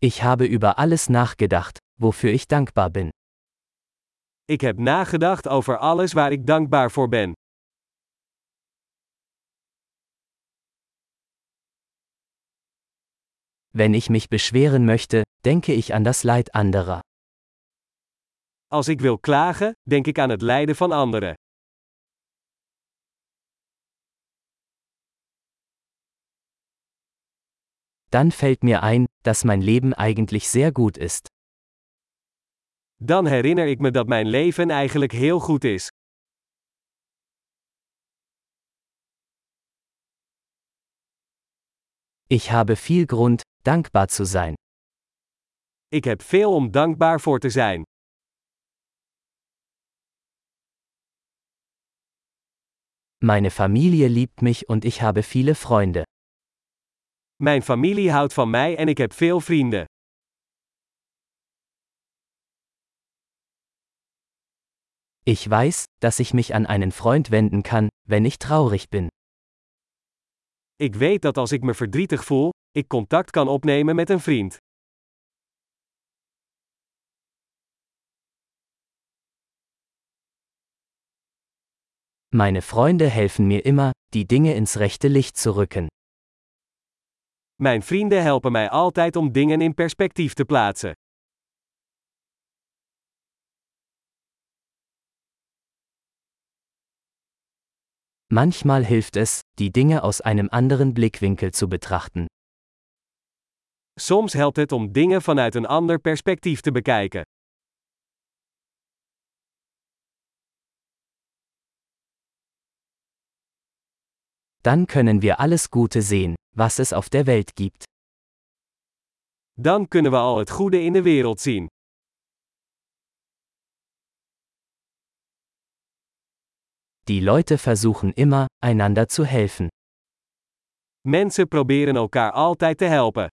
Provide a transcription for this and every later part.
Ich habe über alles nachgedacht, wofür ich dankbar bin. Ik heb nagedacht over alles waar ik dankbaar voor ben. Wenn ich mich beschweren möchte, denke ich an das Leid anderer. Als ik wil klagen, denk ik aan het lijden van anderen. Dann fällt mir ein, dass mein Leben eigentlich sehr gut ist. Dan herinner ik me dat mijn leven eigenlijk heel goed is. Ich habe viel Grund, dankbar zu sein. Ik heb veel om dankbaar voor te zijn. Meine Familie liebt mich und ich habe viele Freunde. Mijn familie houdt van mij en ik heb veel vrienden. Ich weiß, dass ich mich an einen Freund wenden kann, wenn ich traurig bin. Ik weet dat als ik me verdrietig voel, ik contact kan opnemen met een vriend. Meine Freunde helfen mir immer, die Dinge ins rechte Licht zu rücken. Mijn vrienden helpen mij altijd om dingen in perspectief te plaatsen. Manchmal hilft es, die Dinge aus einem anderen Blickwinkel zu betrachten. Soms helpt het om dingen vanuit een ander perspectief te bekijken. Dann können wir alles Gute sehen, was es auf der Welt gibt. Dan kunnen we al het goede in de wereld zien. Die Leute versuchen immer, einander zu helfen. Mensen proberen elkaar altijd te helpen.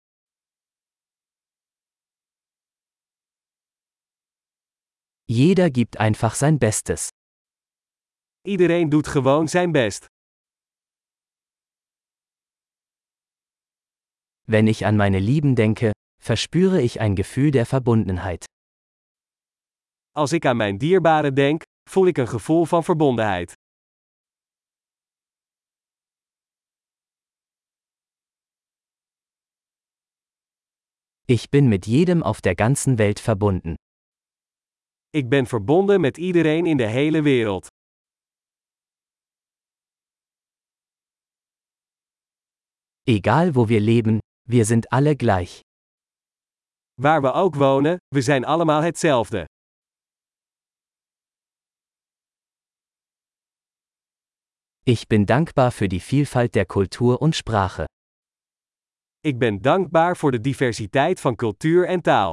Jeder gibt einfach sein Bestes. Iedereen doet gewoon zijn best. Wenn ich an meine Lieben denke, verspüre ich ein Gefühl der Verbundenheit. Als ik aan mijn dierbaren denk, voel ik een gevoel van verbondenheid. Ich bin mit jedem auf der ganzen Welt verbunden. Ik ben verbonden met iedereen in de hele wereld. Egal wo wir leben, wir sind alle gleich. Waar we ook wonen, we zijn allemaal hetzelfde. Ich bin dankbar für die Vielfalt der Kultur und Sprache. Ik ben dankbaar voor de diversiteit van cultuur en taal.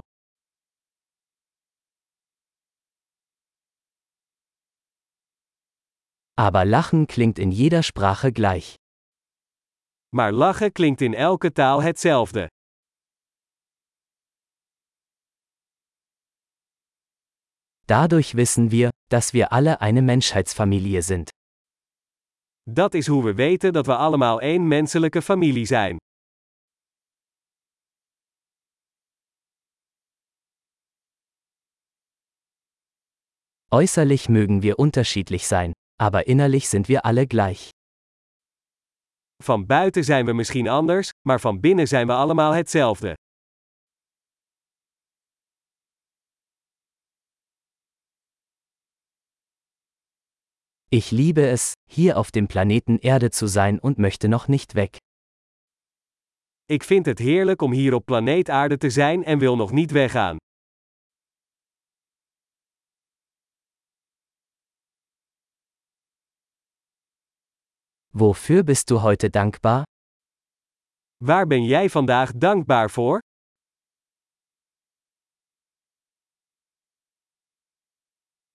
Aber Lachen klingt in jeder Sprache gleich. Maar lachen klinkt in elke taal hetzelfde. Dadurch wissen wir, dass wir alle eine Menschheitsfamilie sind. Dat is hoe we weten dat we allemaal één menselijke familie zijn. Äußerlich mögen wir unterschiedlich sein, aber innerlich sind wir alle gleich. Van buiten zijn we misschien anders, maar van binnen zijn we allemaal hetzelfde. Ich liebe es, hier auf dem Planeten Erde zu sein und möchte noch nicht weg. Ik vind het heerlijk om hier op planeet Aarde te zijn en wil nog niet weggaan. Wofür bist du heute dankbar? Waar ben jij vandaag dankbaar voor?